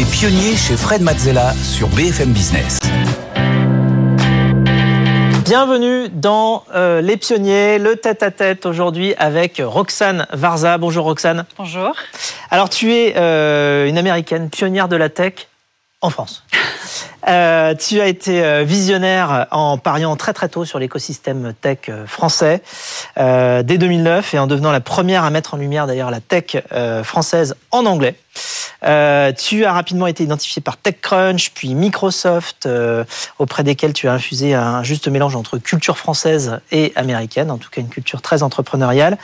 Les pionniers chez Fred Mazzella sur BFM Business. Bienvenue dans euh, Les Pionniers, le tête-à-tête aujourd'hui avec Roxane Varza. Bonjour Roxane. Bonjour. Alors tu es euh, une américaine pionnière de la tech en France. Euh, tu as été euh, visionnaire en pariant très très tôt sur l'écosystème tech euh, français dès 2009 et en devenant la première à mettre en lumière d'ailleurs la tech française en anglais. Tu as rapidement été identifié par TechCrunch, puis Microsoft, auprès desquels tu as infusé un juste mélange entre culture française et américaine, en tout cas une culture très entrepreneuriale.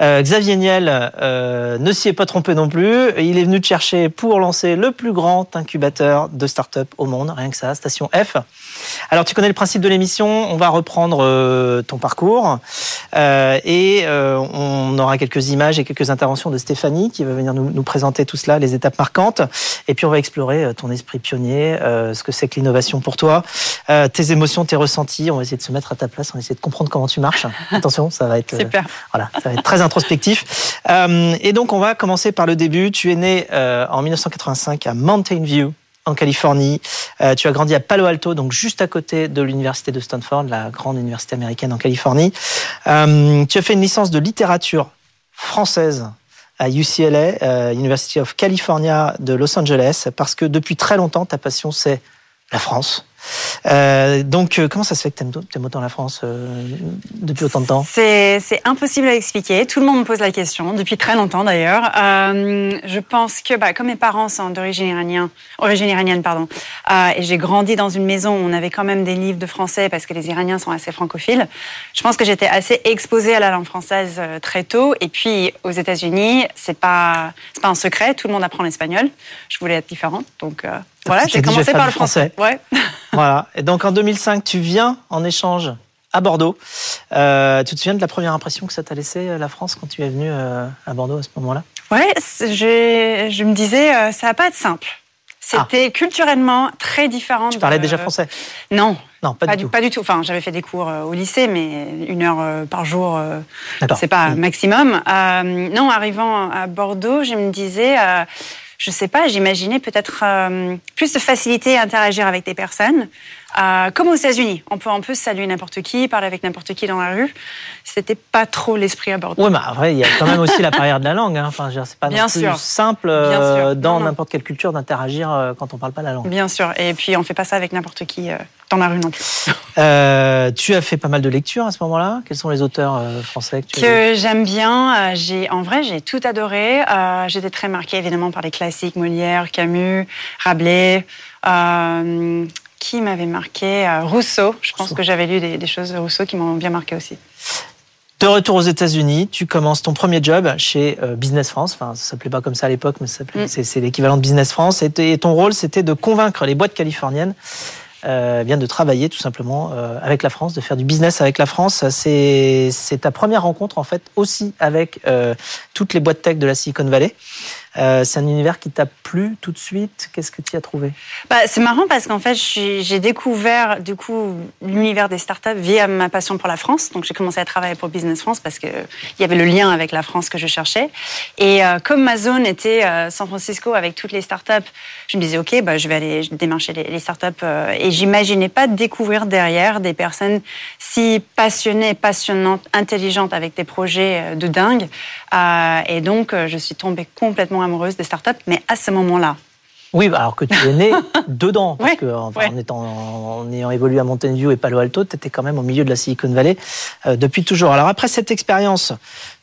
Xavier Niel ne s'y est pas trompé non plus. Il est venu te chercher pour lancer le plus grand incubateur de start-up au monde, rien que ça, Station F. Alors tu connais le principe de l'émission, on va reprendre euh, ton parcours euh, et euh, on aura quelques images et quelques interventions de Stéphanie qui va venir nous, nous présenter tout cela, les étapes marquantes. Et puis on va explorer euh, ton esprit pionnier, euh, ce que c'est que l'innovation pour toi, euh, tes émotions, tes ressentis. On va essayer de se mettre à ta place, on va essayer de comprendre comment tu marches. Attention, ça va être Super. voilà, ça va être très introspectif. Euh, et donc on va commencer par le début. Tu es né euh, en 1985 à Mountain View en Californie. Euh, tu as grandi à Palo Alto, donc juste à côté de l'université de Stanford, la grande université américaine en Californie. Euh, tu as fait une licence de littérature française à UCLA, euh, University of California de Los Angeles, parce que depuis très longtemps, ta passion, c'est la France. Euh, donc, euh, comment ça se fait que tu aimes autant la France euh, depuis autant de temps? C'est impossible à expliquer. Tout le monde me pose la question, depuis très longtemps d'ailleurs. Je pense que, bah, comme mes parents sont d'origine iranienne, origine iranienne, pardon, et j'ai grandi dans une maison où on avait quand même des livres de français parce que les Iraniens sont assez francophiles. Je pense que j'étais assez exposée à la langue française très tôt. Et puis aux États-Unis, c'est pas c'est pas un secret. Tout le monde apprend l'espagnol. Je voulais être différente, donc voilà. J'ai commencé par le français. Ouais. Voilà. Et donc en 2005, tu viens en échange à Bordeaux. Euh, tu te souviens de la première impression que ça t'a laissé euh, la France quand tu es venu euh, à Bordeaux à ce moment-là? Ouais, je, je me disais, euh, ça va pas être simple. C'était culturellement très différent. Ah. Tu parlais de- déjà français? Non, Non, pas, pas, du tout. pas du tout. Enfin, j'avais fait des cours au lycée, mais une heure par jour, c'est pas Mm. maximum. Non, arrivant à Bordeaux, je me disais, je sais pas, j'imaginais peut-être euh, plus de facilité à interagir avec des personnes. Euh, comme aux États-Unis, on peut un peu saluer n'importe qui, parler avec n'importe qui dans la rue. C'était pas trop l'esprit à Bordeaux. Oui, mais après, il y a quand même aussi la barrière de la langue. Hein. Enfin, c'est pas Bien non plus sûr. simple Bien euh, sûr. dans n'importe quelle culture d'interagir euh, quand on parle pas la langue. Bien sûr. Et puis, on fait pas ça avec n'importe qui euh, dans la rue non plus. Euh, tu as fait pas mal de lectures à ce moment-là? Quels sont les auteurs euh, français que que j'aime bien. Euh, J'ai, en vrai, j'ai tout adoré. Euh, J'étais très marquée évidemment par les classiques Molière, Camus, Rabelais. Euh, qui m'avait marqué? Rousseau. Je pense Rousseau. que j'avais lu des, des choses de Rousseau qui m'ont bien marqué aussi. De retour aux États-Unis, tu commences ton premier job chez Business France. Enfin, ça s'appelait pas comme ça à l'époque, mais Mm. c'est l'équivalent de Business France. Et ton rôle, c'était de convaincre les boîtes californiennes euh, de travailler tout simplement euh, avec la France, de faire du business avec la France. C'est c'est ta première rencontre en fait aussi avec euh, toutes les boîtes tech de la Silicon Valley. Euh, c'est un univers qui t'a plu tout de suite? Qu'est-ce que tu as trouvé? Bah, c'est marrant parce qu'en fait, j'ai découvert du coup l'univers des startups via ma passion pour la France. Donc, j'ai commencé à travailler pour Business France parce que il y avait le lien avec la France que je cherchais. Et euh, comme ma zone était euh, San Francisco avec toutes les startups, je me disais ok, bah, je vais aller démarcher les, les startups. et j'imaginais pas découvrir derrière des personnes si passionnées, passionnantes, intelligentes avec des projets de dingue. Et donc, je suis tombée complètement amoureuse des startups, mais à ce moment-là. Oui, alors que tu es né dedans, parce Ouais, que enfin, ouais. en, étant, en ayant évolué à Mountain View et Palo Alto, tu étais quand même au milieu de la Silicon Valley euh, depuis toujours. Alors après cette expérience,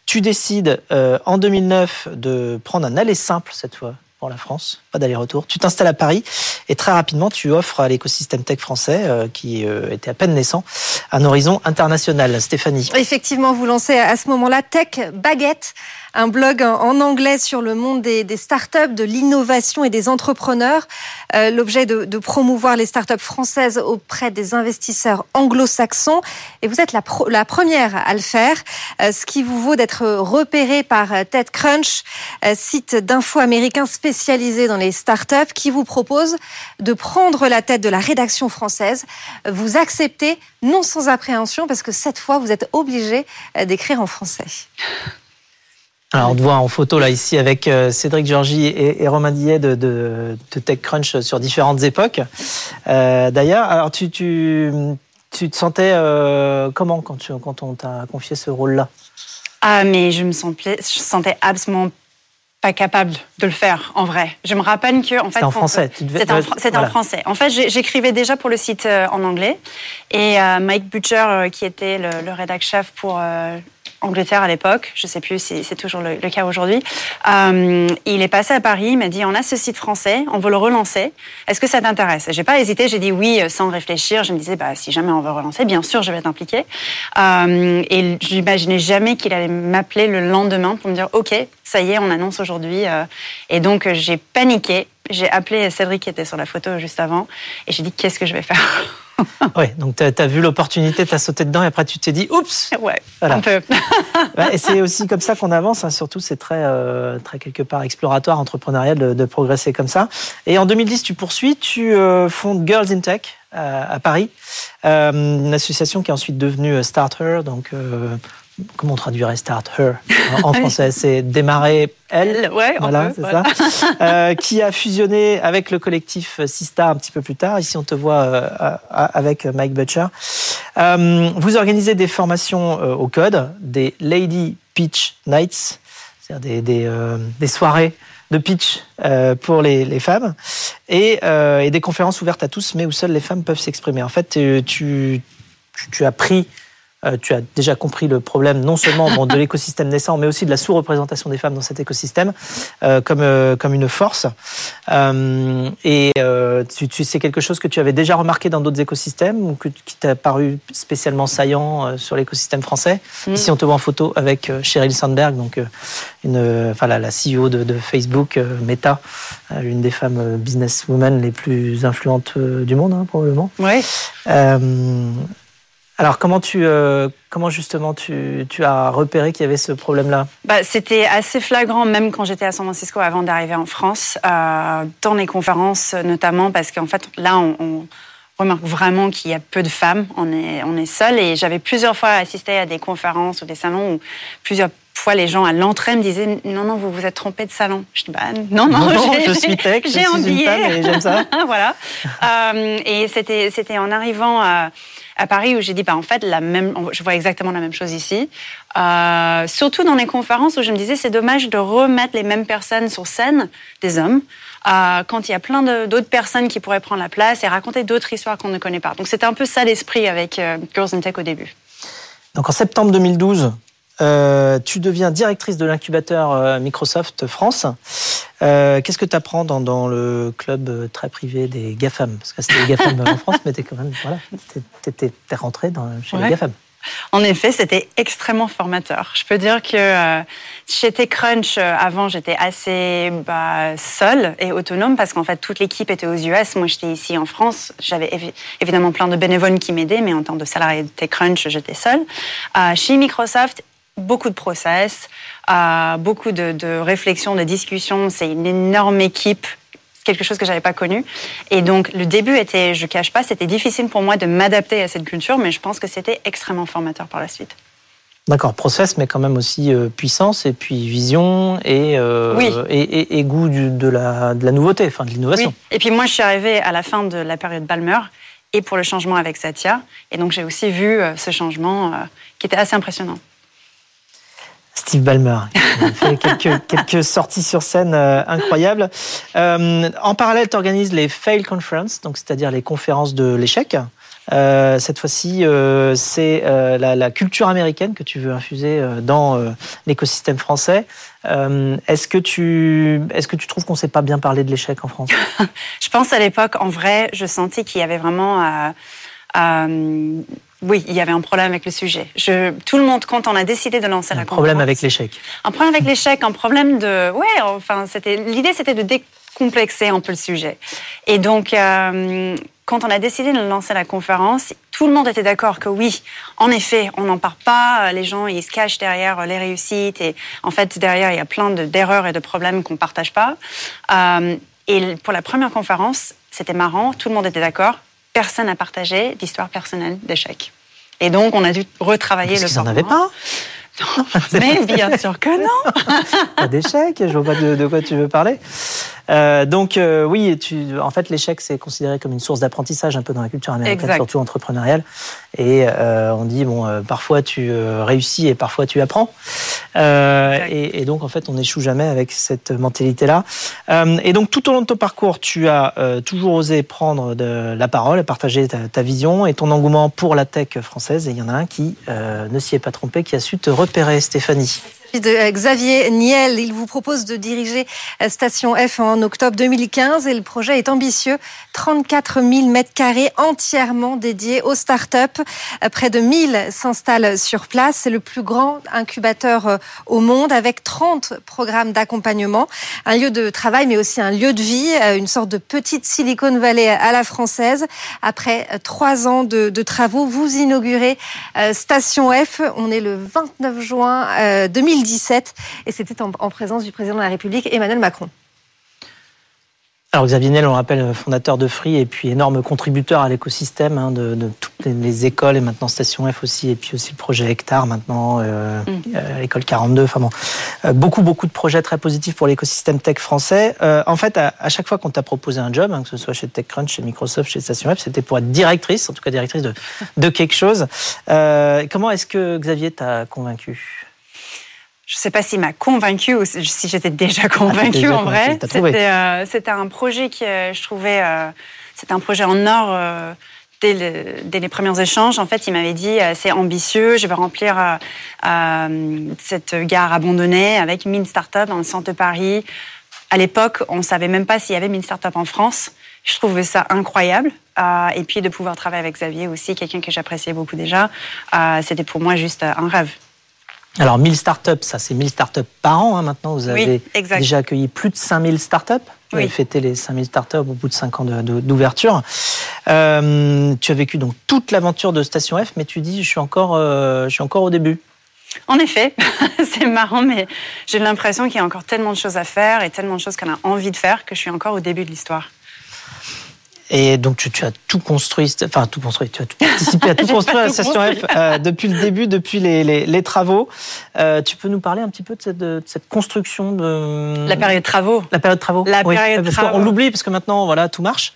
tu décides euh, en 2009 de prendre un aller simple cette fois pour la France, pas d'aller-retour. Tu t'installes à Paris et très rapidement tu offres à l'écosystème tech français, euh, qui euh, était à peine naissant, un horizon international. Stéphanie. Effectivement, vous lancez à ce moment-là Tech Baguette, un blog en anglais sur le monde des, startups, de l'innovation et des entrepreneurs. Euh, L'objet de, promouvoir les startups françaises auprès des investisseurs anglo-saxons. Et vous êtes la, première à le faire, euh, ce qui vous vaut d'être repéré par euh, TechCrunch, euh, site d'info américain spécialisé dans les startups, qui vous propose de prendre la tête de la rédaction française. Vous acceptez, non sans appréhension, parce que cette fois, vous êtes obligé d'écrire en français. Alors, on te voit en photo là ici avec euh, Cédric Georgie et, Romain Dillet de, de, TechCrunch sur différentes époques. Euh, D'ailleurs, alors tu, tu, tu, te sentais euh, comment quand, tu, quand on t'a confié ce rôle-là? Ah, mais je me sentais, je sentais absolument pas capable de le faire en vrai. Je me rappelle que en fait, en français. C'était en, en, français. En fait, j'écrivais déjà pour le site en anglais et Mike Butcher, qui était le, le rédac chef pour Angleterre à l'époque, je ne sais plus si c'est toujours le, cas aujourd'hui. Euh, il est passé à Paris, il m'a dit on a ce site français, on veut le relancer. Est-ce que ça t'intéresse? J'ai pas hésité, j'ai dit oui sans réfléchir. Je me disais bah si jamais on veut relancer, bien sûr je vais être impliquée. Euh, et j'imaginais jamais qu'il allait m'appeler le lendemain pour me dire ok ça y est on annonce aujourd'hui. Euh. et donc j'ai paniqué. J'ai appelé Cédric qui était sur la photo juste avant et j'ai dit qu'est-ce que je vais faire? Oui, donc tu as, vu l'opportunité, tu as sauté dedans et après tu t'es dit oups Ouais, un peu. et c'est aussi comme ça qu'on avance, hein. surtout c'est très, euh, très quelque part exploratoire, entrepreneurial de, progresser comme ça. Et en 2010, tu poursuis, tu euh, fondes Girls in Tech euh, à Paris, une association qui est ensuite devenue Starter, donc comment on traduirait start? Her en français C'est démarrer elle. Ouais, voilà, c'est ça. Euh, qui a fusionné avec le collectif Sista un petit peu plus tard. Ici, on te voit euh, avec Mike Butcher. Euh, vous organisez des formations au code, des Lady Pitch Nights, c'est-à-dire des, des, soirées de pitch pour les, les femmes et, et, des conférences ouvertes à tous, mais où seules les femmes peuvent s'exprimer. En fait, tu, tu, tu as pris euh, tu as déjà compris le problème non seulement de l'écosystème naissant, mais aussi de la sous-représentation des femmes dans cet écosystème euh, comme, euh, comme une force. et tu, tu c'est quelque chose que tu avais déjà remarqué dans d'autres écosystèmes ou que, qui t'a paru spécialement saillant sur l'écosystème français? Mm. Ici, on te voit en photo avec Sheryl Sandberg, donc une, enfin, la, la CEO de, de Facebook, Meta, une des femmes businesswomen les plus influentes du monde, hein, probablement. Oui. Alors comment tu euh, comment justement tu, tu as repéré qu'il y avait ce problème-là? Bah, C'était assez flagrant même quand j'étais à San Francisco avant d'arriver en France, euh, dans les conférences notamment parce qu'en fait là on, remarque vraiment qu'il y a peu de femmes, on est on est seul et j'avais plusieurs fois assisté à des conférences ou des salons où plusieurs fois les gens à l'entrée me disaient non non vous vous êtes trompé de salon. Je dis bah non non, non je suis tech, j'ai un billet. j'aime ça. voilà. Euh, et c'était c'était en arrivant à à Paris où j'ai dit, bah, en fait, la même, je vois exactement la même chose ici. Euh, surtout dans les conférences où je me disais, c'est dommage de remettre les mêmes personnes sur scène, des hommes, euh, quand il y a plein d'autres personnes qui pourraient prendre la place et raconter d'autres histoires qu'on ne connaît pas. Donc c'était un peu ça l'esprit avec euh, Girls in Tech au début. Donc en septembre 2012, euh, tu deviens directrice de l'incubateur euh, Microsoft France. Euh, qu'est-ce que tu apprends dans, dans, le club très privé des GAFAM? Parce que c'était les GAFAM en France, mais tu quand même, voilà, t'es rentré dans, chez les GAFAM. En effet, c'était extrêmement formateur. Je peux dire que euh, chez TechCrunch, avant, j'étais assez bah, seule et autonome parce qu'en fait, toute l'équipe était aux US. Moi, j'étais ici en France. J'avais évidemment plein de bénévoles qui m'aidaient, mais en tant que salarié de TechCrunch, j'étais seule. chez Microsoft, beaucoup de process, euh, beaucoup de, de réflexions, de discussions. C'est une énorme équipe quelque chose que j'avais pas connu. Et donc, le début était, je cache pas, c'était difficile pour moi de m'adapter à cette culture, mais je pense que c'était extrêmement formateur par la suite. D'accord, process, mais quand même aussi euh, puissance et puis vision et, euh, et, et, goût de, la, de la nouveauté, enfin de l'innovation. Oui. Et puis moi, je suis arrivée à la fin de la période Balmer et pour le changement avec Satya. Et donc, j'ai aussi vu ce changement qui était assez impressionnant. Steve Ballmer, a fait quelques, sorties sur scène euh, incroyables. Euh, en parallèle, tu organises les Fail Conference, donc c'est-à-dire les conférences de l'échec. Euh, cette fois-ci, c'est la, culture américaine que tu veux infuser dans l'écosystème français. est-ce que tu, est-ce que tu trouves qu'on s'est pas bien parlé de l'échec en France? Je pense à l'époque, en vrai, je sentais qu'il y avait vraiment oui, il y avait un problème avec le sujet. Je, tout le monde, quand on a décidé de lancer un la Un problème avec l'échec. Un problème avec l'échec, un problème de... Ouais, enfin, c'était l'idée, c'était de décomplexer un peu le sujet. Et donc, euh, quand on a décidé de lancer la conférence, tout le monde était d'accord que oui, en effet, on n'en parle pas. Les gens, ils se cachent derrière les réussites. Et en fait, derrière, il y a plein d'erreurs et de problèmes qu'on ne partage pas. Euh, et pour la première conférence, c'était marrant, tout le monde était d'accord personne n'a partagé d'histoire personnelle d'échec. Et donc, on a dû retravailler Parce le Parce n'en avait pas Mais bien sûr que non. Pas d'échec, je vois pas de, quoi tu veux parler. Euh, donc euh, oui, tu, en fait, l'échec c'est considéré comme une source d'apprentissage un peu dans la culture américaine, surtout entrepreneuriale. Et euh, on dit bon, euh, parfois tu euh, réussis et parfois tu apprends. Et, et, donc en fait, on n'échoue jamais avec cette mentalité-là. et donc tout au long de ton parcours, tu as toujours osé prendre de la parole partager ta, ta, vision et ton engouement pour la tech française. Et il y en a un qui ne s'y est pas trompé, qui a su te repérer, Stéphanie de euh, Xavier Niel. Il vous propose de diriger euh, Station F en octobre 2015 et le projet est ambitieux. 34 000 mètres carrés entièrement dédiés aux startups. Euh, près de 1000 s'installent sur place. C'est le plus grand incubateur au monde avec 30 programmes d'accompagnement. Un lieu de travail mais aussi un lieu de vie, une sorte de petite Silicon Valley à la française. Après trois ans de, de travaux, vous inaugurez Station F. On est le 29 juin 2015 et c'était en, présence du président de la République Emmanuel Macron. Alors Xavier Niel, on rappelle, fondateur de Free et puis énorme contributeur à l'écosystème hein, de, toutes les écoles et maintenant Station F aussi et puis aussi le projet Hectare maintenant, euh, mm. euh, l'école 42. Enfin bon, euh, beaucoup beaucoup de projets très positifs pour l'écosystème tech français. en fait, à, chaque fois qu'on t'a proposé un job, hein, que ce soit chez TechCrunch, chez Microsoft, chez Station F, c'était pour être directrice, en tout cas directrice de, de quelque chose. comment est-ce que Xavier t'a convaincu? Je ne sais pas s'il m'a convaincu ou si j'étais déjà ah, convaincue en vrai. Euh, c'était un projet que euh, je trouvais, euh, c'était un projet en or. Dès, les premiers échanges, en fait, il m'avait dit c'est ambitieux, je vais remplir cette gare abandonnée avec 1000 startups dans le centre de Paris. À l'époque, on ne savait même pas s'il y avait 1000 startups en France. Je trouvais ça incroyable. et puis de pouvoir travailler avec Xavier aussi, quelqu'un que j'appréciais beaucoup déjà, c'était pour moi juste un rêve. Alors 1000 startups, ça c'est 1000 startups par an hein, maintenant. Vous avez déjà accueilli plus de 5000 startups. Vous avez fêté les 5000 startups au bout de 5 ans d'ouverture. Euh, tu as vécu donc toute l'aventure de Station F, mais tu dis je suis encore, euh, je suis encore au début. En effet, c'est marrant, mais j'ai l'impression qu'il y a encore tellement de choses à faire et tellement de choses qu'on a envie de faire que je suis encore au début de l'histoire. Et donc tu, tu, as tout construit, enfin tout construit, tu as tout participé à tout construire à la station F euh, depuis le début, depuis les, les, les travaux. Euh, tu peux nous parler un petit peu de cette, de cette, construction de la période travaux. La période travaux. La période parce travaux. On l'oublie parce que maintenant voilà tout marche.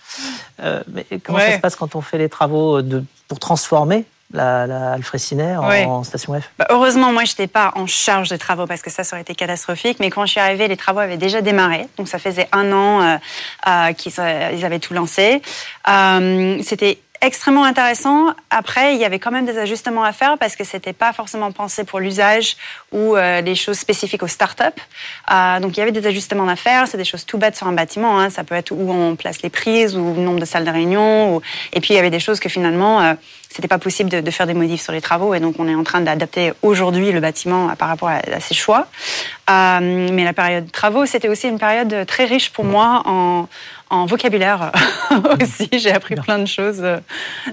Euh, mais comment ça se passe quand on fait les travaux de, pour transformer la, la en, station F bah, Heureusement, moi, je n'étais pas en charge des travaux parce que ça, ça aurait été catastrophique. Mais quand je suis arrivée, les travaux avaient déjà démarré. Donc, ça faisait un an euh, euh, qu'ils avaient tout lancé. Euh, C'était extrêmement intéressant. Après, il y avait quand même des ajustements à faire parce que c'était pas forcément pensé pour l'usage ou euh, les choses spécifiques aux startups. Euh, donc, il y avait des ajustements à faire. C'est des choses tout bêtes sur un bâtiment. Hein. Ça peut être où on place les prises ou le nombre de salles de réunion. Ou... Et puis, il y avait des choses que finalement, euh, c'était pas possible de, de, faire des modifs sur les travaux. Et donc, on est en train d'adapter aujourd'hui le bâtiment par rapport à, à ces choix. Euh, mais la période de travaux, c'était aussi une période très riche pour moi en, en vocabulaire aussi. J'ai appris plein de choses euh,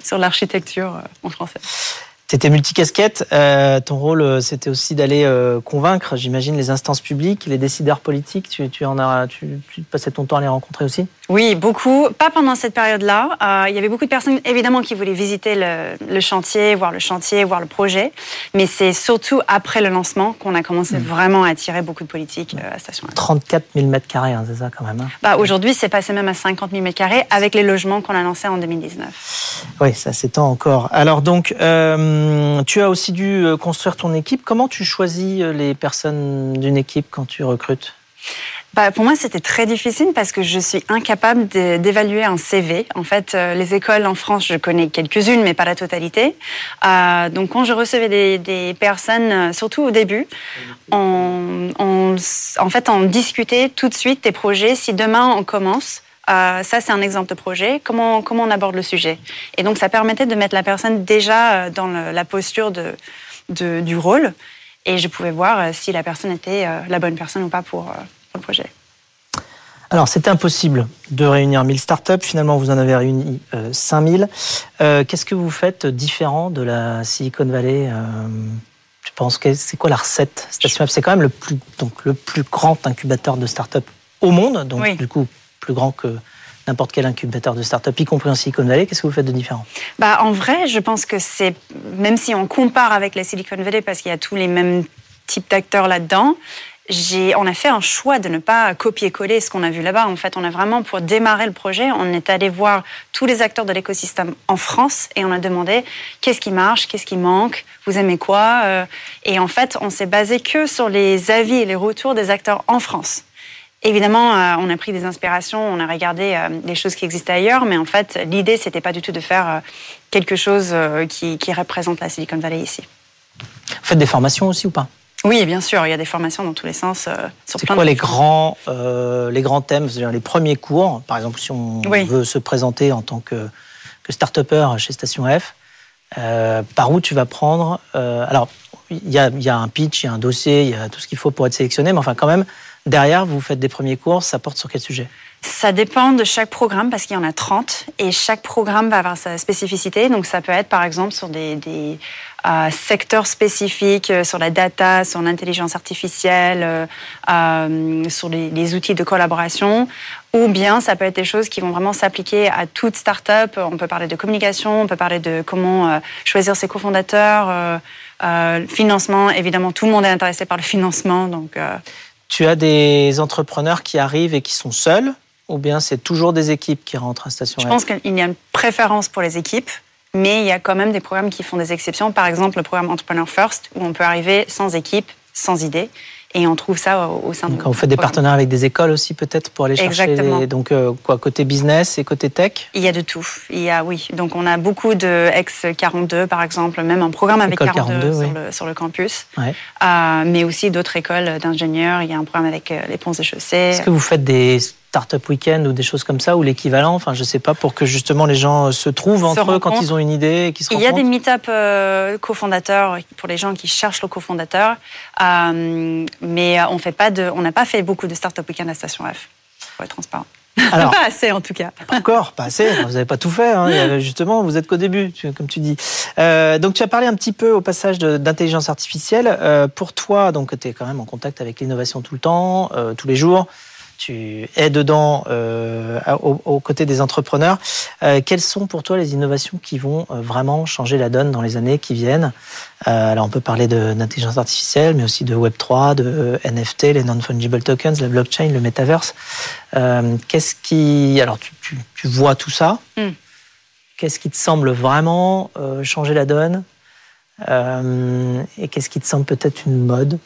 sur l'architecture euh, en français. Tu étais multicasquette. Euh, ton rôle, euh, c'était aussi d'aller euh, convaincre, j'imagine, les instances publiques, les décideurs politiques. Tu, tu en as, tu, tu, passais ton temps à les rencontrer aussi? Oui, beaucoup. Pas pendant cette période-là. Euh, il y avait beaucoup de personnes, évidemment, qui voulaient visiter le, le, chantier, voir le chantier, voir le projet. Mais c'est surtout après le lancement qu'on a commencé mmh. vraiment à attirer beaucoup de politiques à Station 34 000 mètres carrés, hein, c'est ça quand même. Hein? Bah, Aujourd'hui, c'est passé même à 50 000 mètres carrés avec les logements qu'on a lancés en 2019. Oui, ça s'étend encore. Alors donc... Euh, tu as aussi dû euh, construire ton équipe. Comment tu choisis euh, les personnes d'une équipe quand tu recrutes? Bah, pour moi, c'était très difficile parce que je suis incapable d'évaluer un CV. En fait, les écoles en France, je connais quelques-unes, mais pas la totalité. Euh, donc, quand je recevais des, personnes, surtout au début, en fait, on discutait tout de suite des projets. Si demain on commence, euh, ça, c'est un exemple de projet. Comment, comment on aborde le sujet? Et donc, ça permettait de mettre la personne déjà euh, dans le, la posture de, de, du rôle. Et je pouvais voir euh, si la personne était la bonne personne ou pas pour, pour le projet. Alors, c'était impossible de réunir 1000 startups. Finalement, vous en avez réuni euh, 5000. Euh, Qu'est-ce que vous faites différent de la Silicon Valley euh, Tu penses que c'est quoi la recette? Station c'est quand même le plus, donc, le plus grand incubateur de startups au monde. Donc, oui. du coup, plus grand que n'importe quel incubateur de start-up, y compris en Silicon Valley. Qu'est-ce que vous faites de différent? Bah, En vrai, je pense que c'est, même si on compare avec la Silicon Valley, parce qu'il y a tous les mêmes types d'acteurs là-dedans, on a fait un choix de ne pas copier-coller ce qu'on a vu là-bas. En fait, on a vraiment, pour démarrer le projet, on est allé voir tous les acteurs de l'écosystème en France et on a demandé qu'est-ce qui marche, qu'est-ce qui manque, vous aimez quoi? Euh. Et en fait, on s'est basé que sur les avis et les retours des acteurs en France. Évidemment, euh, on a pris des inspirations, on a regardé euh, les choses qui existaient ailleurs, mais en fait, l'idée, c'était pas du tout de faire quelque chose qui, qui représente la Silicon Valley ici. Vous faites des formations aussi ou pas? Oui, bien sûr, il y a des formations dans tous les sens. Euh, c'est quoi les grands, euh, les grands thèmes, les premiers cours Par exemple, si on veut se présenter en tant que, que start-upper chez Station F, euh, par où tu vas prendre Alors, il y a, un pitch, il y a un dossier, il y a tout ce qu'il faut pour être sélectionné, mais enfin, quand même, derrière, vous faites des premiers cours, ça porte sur quel sujet? Ça dépend de chaque programme parce qu'il y en a 30 et chaque programme va avoir sa spécificité. Donc ça peut être par exemple sur des, euh, secteurs spécifiques, euh, sur la data, sur l'intelligence artificielle, euh, sur les, les, outils de collaboration. Ou bien ça peut être des choses qui vont vraiment s'appliquer à toute start-up. On peut parler de communication, on peut parler de comment choisir ses cofondateurs, financement. Évidemment, tout le monde est intéressé par le financement. Donc, tu as des entrepreneurs qui arrivent et qui sont seuls ou bien c'est toujours des équipes qui rentrent à Station Je pense qu'il y a une préférence pour les équipes, mais il y a quand même des programmes qui font des exceptions. Par exemple, le programme Entrepreneur First, où on peut arriver sans équipe, sans idée. Et on trouve ça au, sein de. Quand vous faites des partenariats avec des écoles aussi, peut-être pour aller chercher. Exactement. donc euh, quoi, côté business et côté tech? Il y a de tout. Il y a oui. Donc on a beaucoup de ex 42 par exemple, même un programme avec 42, sur, le, campus. Ouais. Euh, mais aussi d'autres écoles d'ingénieurs. Il y a un programme avec euh, les ponts et chaussées. Est-ce que vous faites des Startup Weekend ou des choses comme ça, ou l'équivalent, enfin je sais pas, pour que justement les gens se trouvent entre eux quand ils ont une idée et qu'ils se Il y a des meet-up euh, cofondateurs pour les gens qui cherchent le cofondateur, euh, mais on fait pas de, on n'a pas fait beaucoup de Startup Weekend à Station F, pour être transparent. Alors, pas assez en tout cas. Pas encore, pas assez. Vous n'avez pas tout fait. Hein. Justement, vous êtes qu'au début, comme tu dis. Euh, donc, tu as parlé un petit peu au passage d'intelligence artificielle. Euh, pour toi, donc, tu es quand même en contact avec l'innovation tout le temps, euh, tous les jours tu es dedans euh, aux, côtés des entrepreneurs. Euh, quelles sont pour toi les innovations qui vont euh, vraiment changer la donne dans les années qui viennent? Euh, Alors on peut parler d'intelligence artificielle, mais aussi de Web3, de NFT, les non-fungible tokens, la blockchain, le metaverse. Qu'est-ce qui... Alors tu, tu, tu, vois tout ça. Hmm. Qu'est-ce qui te semble vraiment changer la donne? Et qu'est-ce qui te semble peut-être une mode?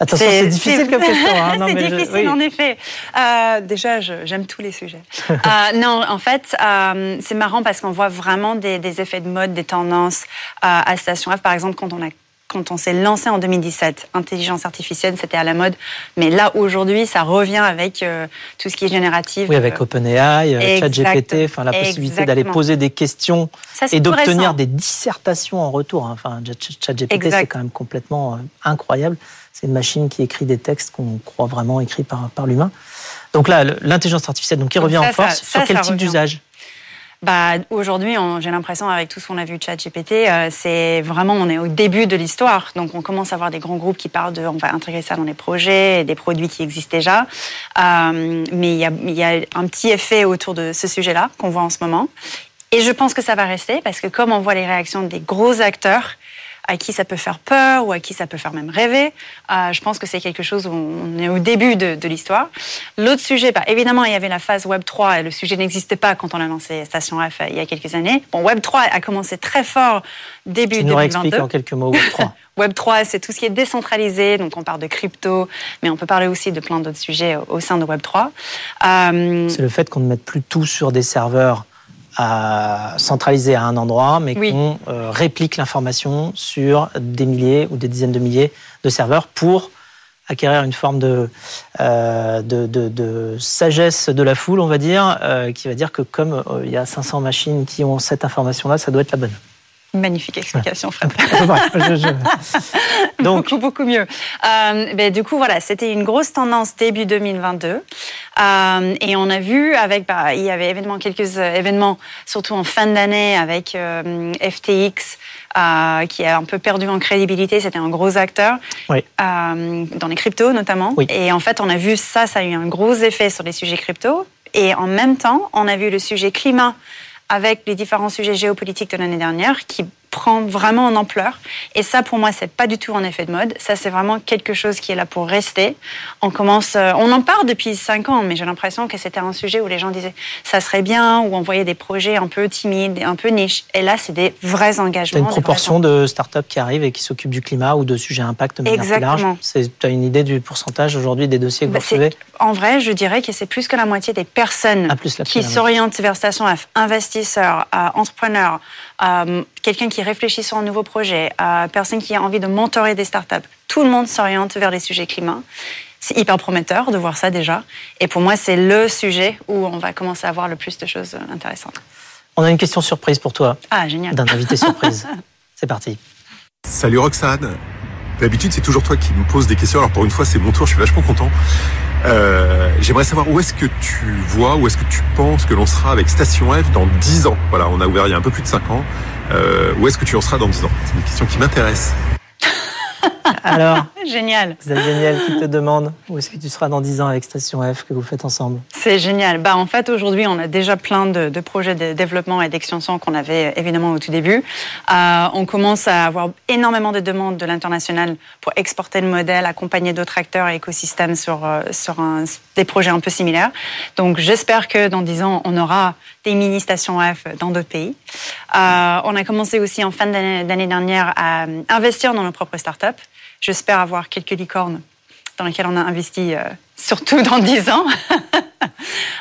Attention, c'est difficile comme question. Hein. c'est difficile, en effet. Euh, déjà, j'aime tous les sujets. euh, non, en fait, euh, c'est marrant parce qu'on voit vraiment des, des, effets de mode, des tendances à Station F. Par exemple, quand on a quand on s'est lancé en 2017, intelligence artificielle, c'était à la mode. Mais là, aujourd'hui, ça revient avec euh, tout ce qui est génératif. Oui, avec OpenAI, ChatGPT, enfin, la possibilité d'aller poser des questions et d'obtenir des dissertations en retour. Hein. Enfin, ChatGPT, c'est quand même complètement incroyable. C'est une machine qui écrit des textes qu'on croit vraiment écrits par, par l'humain. Donc là, l'intelligence artificielle, donc qui revient en force, sur quel type d'usage? Bah, aujourd'hui, j'ai l'impression, avec tout ce qu'on a vu de ChatGPT, euh, c'est vraiment, on est au début de l'histoire. Donc, on commence à voir des grands groupes qui parlent de, on va intégrer ça dans les projets, des produits qui existent déjà. Euh, mais il y a, y a un petit effet autour de ce sujet-là qu'on voit en ce moment. Et je pense que ça va rester parce que comme on voit les réactions des gros acteurs, à qui ça peut faire peur ou à qui ça peut faire même rêver. Euh, je pense que c'est quelque chose où on est au début de, de l'histoire. L'autre sujet, bah, évidemment, il y avait la phase Web 3 et le sujet n'existait pas quand on a lancé Station F euh, il y a quelques années. Bon, Web 3 a commencé très fort début tu nous 2022. en quelques mots Web 3. Web 3, c'est tout ce qui est décentralisé, donc on parle de crypto, mais on peut parler aussi de plein d'autres sujets au sein de Web 3. Euh... C'est le fait qu'on ne mette plus tout sur des serveurs à centraliser à un endroit, mais qu'on euh, réplique l'information sur des milliers ou des dizaines de milliers de serveurs pour acquérir une forme de, euh, de, de, de, sagesse de la foule, on va dire, euh, qui va dire que comme il y a 500 machines qui ont cette information-là, ça doit être la bonne. Magnifique explication, Fred. Donc, beaucoup, beaucoup mieux. Euh, ben, du coup, voilà, c'était une grosse tendance début 2022. Euh, et on a vu avec, bah, il y avait évidemment quelques euh, événements, surtout en fin d'année avec euh, FTX, euh, qui a un peu perdu en crédibilité. C'était un gros acteur oui. dans les cryptos notamment. Oui. Et en fait, on a vu ça, ça a eu un gros effet sur les sujets crypto Et en même temps, on a vu le sujet climat avec les différents sujets géopolitiques de l'année dernière qui prend vraiment en ampleur. Et ça, pour moi, c'est pas du tout un effet de mode. Ça, c'est vraiment quelque chose qui est là pour rester. On commence, euh, on en parle depuis cinq ans, mais j'ai l'impression que c'était un sujet où les gens disaient ça serait bien, ou on voyait des projets un peu timides, un peu niches. Et là, c'est des vrais engagements. As une proportion de startups qui arrivent et qui s'occupent du climat ou de sujets impact de manière Exactement. plus large. Tu as une idée du pourcentage aujourd'hui des dossiers que vous bah, recevez? En vrai, je dirais que c'est plus que la moitié des personnes ah, qui s'orientent vers Station F, investisseurs, euh, entrepreneurs, euh, quelqu'un qui réfléchit sur un nouveau projet, euh, personne qui a envie de mentorer des startups. Tout le monde s'oriente vers les sujets climat. C'est hyper prometteur de voir ça déjà. Et pour moi, c'est le sujet où on va commencer à voir le plus de choses intéressantes. On a une question surprise pour toi. Ah, génial. D'un invité surprise. c'est parti. Salut Roxane. D'habitude, c'est toujours toi qui me poses des questions. Alors pour une fois, c'est mon tour. Je suis vachement content. Euh, J'aimerais savoir où est-ce que tu vois, où est-ce que tu penses que l'on sera avec Station F dans 10 ans. Voilà, on a ouvert il y a un peu plus de 5 ans. Euh, où est-ce que tu en seras dans 10 ans? C'est une question qui m'intéresse. Alors Génial. C'est génial qui te demande où est-ce que tu seras dans 10 ans avec Station F que vous faites ensemble. C'est génial. Bah, en fait, aujourd'hui, on a déjà plein de, projets de développement et d'extension qu'on avait évidemment au tout début. Euh, on commence à avoir énormément de demandes de l'international pour exporter le modèle, accompagner d'autres acteurs et écosystèmes sur, euh, sur des projets un peu similaires. Donc, j'espère que dans 10 ans, on aura des mini-stations F dans d'autres pays. Euh, on a commencé aussi en fin d'année dernière à investir dans nos propres startups. J'espère avoir quelques licornes dans lesquelles on a investi, euh, surtout dans 10 ans.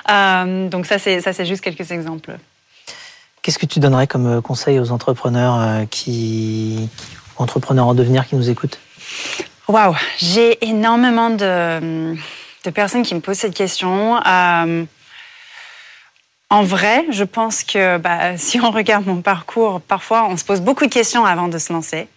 Euh, donc ça, c'est juste quelques exemples. Qu'est-ce que tu donnerais comme euh, conseil aux entrepreneurs qui, entrepreneurs en devenir qui nous écoutent? Waouh, j'ai énormément de, de, personnes qui me posent cette question. en vrai, je pense que bah, si on regarde mon parcours, parfois on se pose beaucoup de questions avant de se lancer.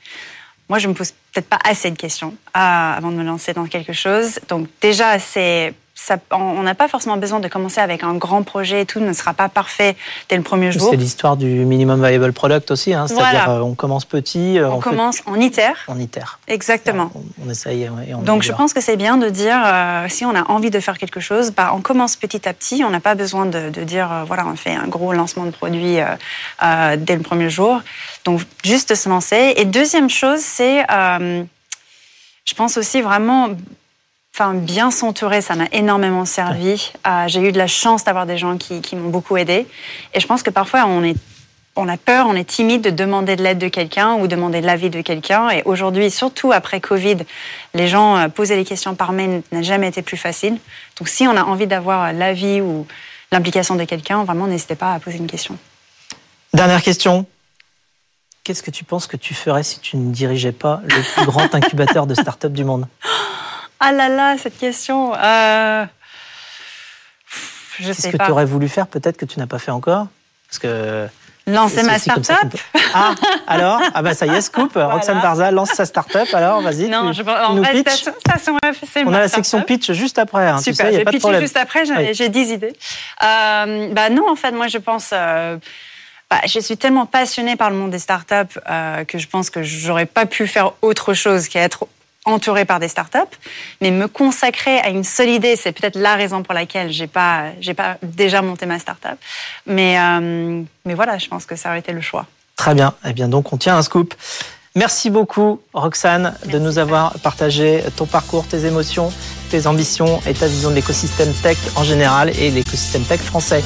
Moi, je me pose peut-être pas assez de questions euh, avant de me lancer dans quelque chose. Donc déjà, c'est ça, on n'a pas forcément besoin de commencer avec un grand projet et tout ne sera pas parfait dès le premier jour. C'est l'histoire du minimum viable product aussi, hein, c'est-à-dire euh, on commence petit. Euh, on, commence en ITER. En ITER. Exactement. On, essaye et on Donc je pense que c'est bien de dire si on a envie de faire quelque chose, bah, on commence petit à petit. On n'a pas besoin de, de dire voilà on fait un gros lancement de produit dès le premier jour. Donc juste se lancer. Et deuxième chose, c'est je pense aussi vraiment enfin, bien s'entourer, ça m'a énormément servi. Euh, j'ai eu de la chance d'avoir des gens qui, m'ont beaucoup aidé. Et je pense que parfois, on, est, on a peur, on est timide de demander de l'aide de quelqu'un ou demander l'avis de quelqu'un. Et aujourd'hui, surtout après Covid, les gens euh, poser les questions par mail n'a jamais été plus facile. Donc si on a envie d'avoir l'avis ou l'implication de quelqu'un, vraiment, n'hésitez pas à poser une question. Dernière question. Qu'est-ce que tu penses que tu ferais si tu ne dirigeais pas le plus grand incubateur de start-up du monde? Ah là là, cette question. Euh... Je sais ce que tu aurais voulu faire peut-être que tu n'as pas fait encore? Parce que. Lancer ma start-up Ah, alors? Ah bah ça y est, scoop. Roxane Barza lance sa start-up, alors vas-y. Non, je, en vrai, station, station On a la section pitch juste après. Hein, Super, j'ai pitché juste après, j'ai 10 idées. Euh, bah non, en fait, moi je pense... Euh, bah, je suis tellement passionnée par le monde des startups euh, que je pense que j'aurais pas pu faire autre chose qu'être entourée par des startups, mais me consacrer à une seule idée, c'est peut-être la raison pour laquelle j'ai pas, j'ai pas déjà monté ma startup. Mais, euh, mais voilà, je pense que ça aurait été le choix. Très bien. Eh bien, donc, on tient un scoop. Merci beaucoup, Roxane, de nous avoir partagé ton parcours, tes émotions, tes ambitions et ta vision de l'écosystème tech en général et l'écosystème tech français.